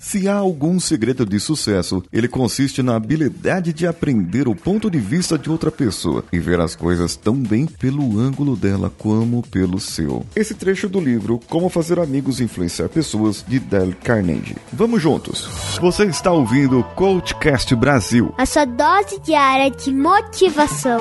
Se há algum segredo de sucesso, ele consiste na habilidade de aprender o ponto de vista de outra pessoa e ver as coisas tão bem pelo ângulo dela como pelo seu. Esse trecho do livro Como Fazer Amigos e Influenciar Pessoas, de Dale Carnegie. Vamos juntos! Você está ouvindo o Coachcast Brasil. A sua dose diária de motivação.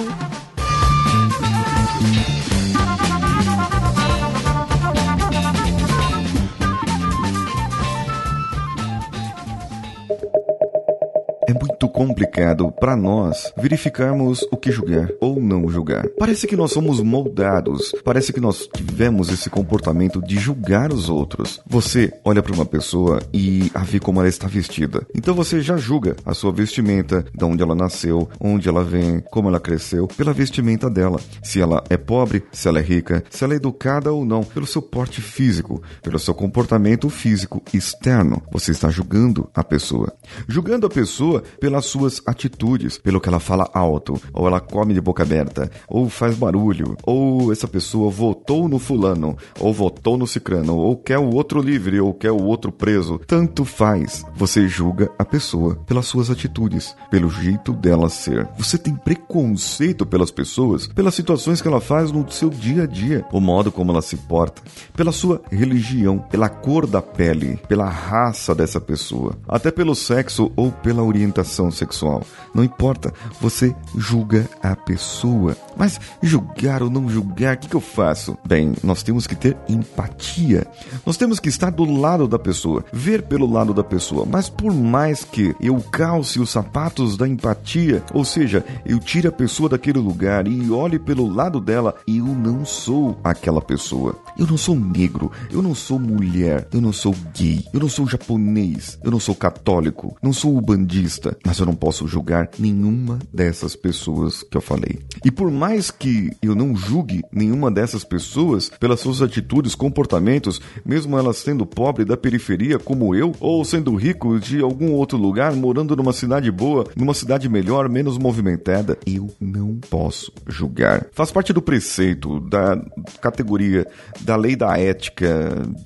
Complicado para nós verificarmos o que julgar ou não julgar. Parece que nós somos moldados, parece que nós tivemos esse comportamento de julgar os outros. Você olha para uma pessoa e a vê como ela está vestida. Então você já julga a sua vestimenta, de onde ela nasceu, onde ela vem, como ela cresceu, pela vestimenta dela. Se ela é pobre, se ela é rica, se ela é educada ou não, pelo seu porte físico, pelo seu comportamento físico externo. Você está julgando a pessoa. Julgando a pessoa pelas suas atitudes, pelo que ela fala alto, ou ela come de boca aberta, ou faz barulho, ou essa pessoa votou no fulano, ou votou no cicrano, ou quer o outro livre, ou quer o outro preso. Tanto faz. Você julga a pessoa pelas suas atitudes, pelo jeito dela ser. Você tem preconceito pelas pessoas, pelas situações que ela faz no seu dia a dia, o modo como ela se porta, pela sua religião, pela cor da pele, pela raça dessa pessoa, até pelo sexo ou pela orientação sexual. Não importa, você julga a pessoa. Mas julgar ou não julgar, o que, que eu faço? Bem, nós temos que ter empatia. Nós temos que estar do lado da pessoa, ver pelo lado da pessoa. Mas por mais que eu calce os sapatos da empatia, ou seja, eu tire a pessoa daquele lugar e olhe pelo lado dela, eu não sou aquela pessoa. Eu não sou negro, eu não sou mulher, eu não sou gay, eu não sou japonês, eu não sou católico, não sou ubandista, mas eu não posso julgar nenhuma dessas pessoas que eu falei. E por mais que eu não julgue nenhuma dessas pessoas pelas suas atitudes, comportamentos, mesmo elas sendo pobre da periferia como eu, ou sendo rico de algum outro lugar, morando numa cidade boa, numa cidade melhor, menos movimentada, eu não posso julgar. Faz parte do preceito, da categoria, da lei da ética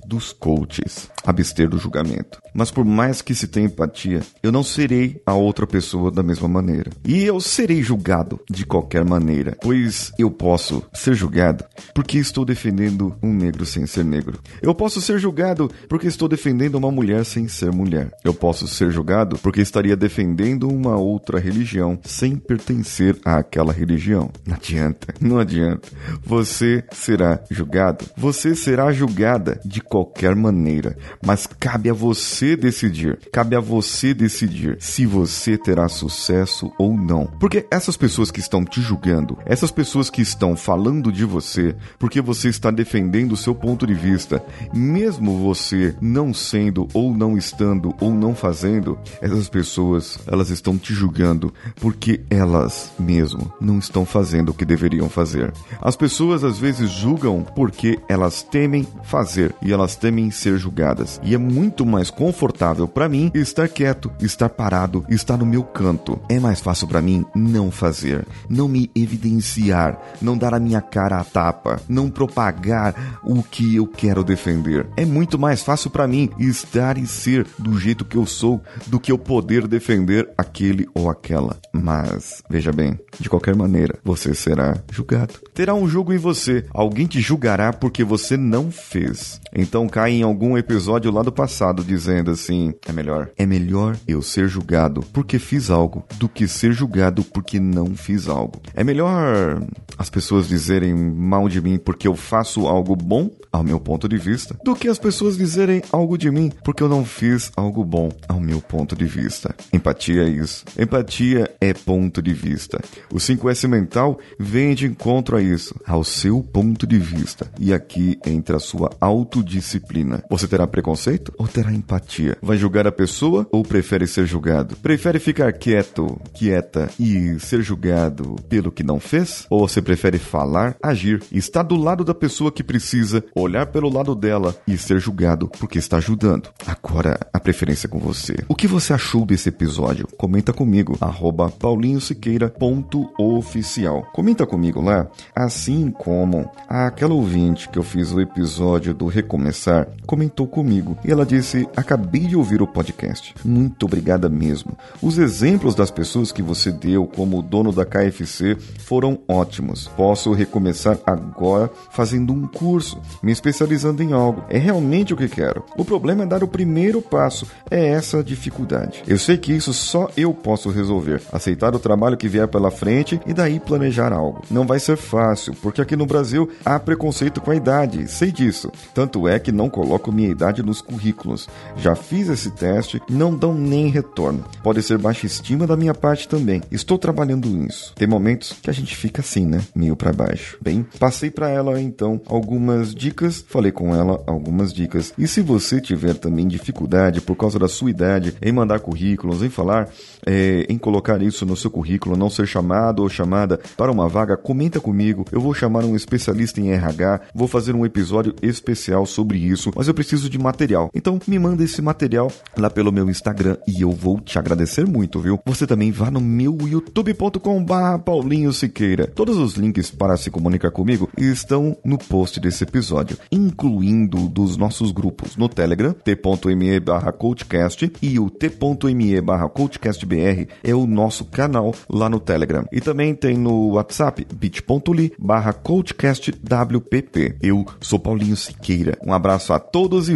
dos coaches, abster do julgamento. Mas por mais que se tenha empatia, eu não serei a outra pessoa da mesma maneira. E eu serei julgado de qualquer maneira, pois eu posso ser julgado porque estou defendendo um negro sem ser negro. Eu posso ser julgado porque estou defendendo uma mulher sem ser mulher. Eu posso ser julgado porque estaria defendendo uma outra religião sem pertencer àquela religião. Não adianta, não adianta. Você será julgado. Você será julgada de qualquer maneira, mas cabe a você decidir. Cabe a você decidir se você terá sucesso ou não. Porque essas pessoas que estão te julgando, essas pessoas que estão falando de você, porque você está defendendo o seu ponto de vista, mesmo você não sendo ou não estando ou não fazendo, essas pessoas, elas estão te julgando porque elas mesmo não estão fazendo o que deveriam fazer. As pessoas às vezes julgam porque elas temem fazer e elas temem ser julgadas. E é muito mais confortável para mim estar quieto, estar parado, estar no meu canto. É mais fácil para mim não fazer, não me evidenciar, não dar a minha cara a tapa, não propagar o que eu quero defender. É muito mais fácil para mim estar e ser do jeito que eu sou do que eu poder defender aquele ou aquela. Mas, veja bem, de qualquer maneira, você será julgado. Terá um julgo em você. Alguém te julgará porque você não fez. Então cai em algum episódio lá do passado dizendo assim: é melhor, é melhor eu ser julgado porque fiz algo do que ser julgado porque não fiz algo. É melhor as pessoas dizerem mal de mim porque eu faço algo bom, ao meu ponto de vista, do que as pessoas dizerem algo de mim porque eu não fiz algo bom, ao meu ponto de vista. Empatia é isso. Empatia é ponto de vista. O 5S mental vem de encontro a isso, ao seu ponto de vista. E aqui entra a sua autodisciplina. Você terá preconceito ou terá empatia? Vai julgar a pessoa ou prefere ser julgado? julgado? Prefere ficar quieto, quieta e ser julgado pelo que não fez? Ou você prefere falar, agir, estar do lado da pessoa que precisa, olhar pelo lado dela e ser julgado porque está ajudando? Agora, a preferência é com você. O que você achou desse episódio? Comenta comigo, arroba paulinhosiqueira.oficial. Comenta comigo lá, assim como aquela ouvinte que eu fiz o episódio do Recomeçar comentou comigo e ela disse: Acabei de ouvir o podcast. Muito obrigada mesmo. Os exemplos das pessoas que você deu como dono da KFC foram ótimos. Posso recomeçar agora fazendo um curso, me especializando em algo. É realmente o que quero. O problema é dar o primeiro passo. É essa a dificuldade. Eu sei que isso só eu posso resolver. Aceitar o trabalho que vier pela frente e daí planejar algo. Não vai ser fácil, porque aqui no Brasil há preconceito com a idade. Sei disso. Tanto é que não coloco minha idade nos currículos. Já fiz esse teste, não dão nem retorno. Pode ser baixa estima da minha parte também. Estou trabalhando nisso. Tem momentos que a gente fica assim, né? Meio para baixo. Bem, passei para ela então algumas dicas, falei com ela algumas dicas. E se você tiver também dificuldade por causa da sua idade em mandar currículos, em falar, é, em colocar isso no seu currículo, não ser chamado ou chamada para uma vaga, comenta comigo. Eu vou chamar um especialista em RH, vou fazer um episódio especial sobre isso, mas eu preciso de material. Então me manda esse material lá pelo meu Instagram e eu vou te agradecer muito, viu? Você também vá no meu youtube.com/barra Paulinho Siqueira. Todos os links para se comunicar comigo estão no post desse episódio, incluindo dos nossos grupos no Telegram, t.me barra coachcast e o t.me barra coachcastbr é o nosso canal lá no Telegram. E também tem no WhatsApp, bit.ly barra coachcastwpp. Eu sou Paulinho Siqueira. Um abraço a todos e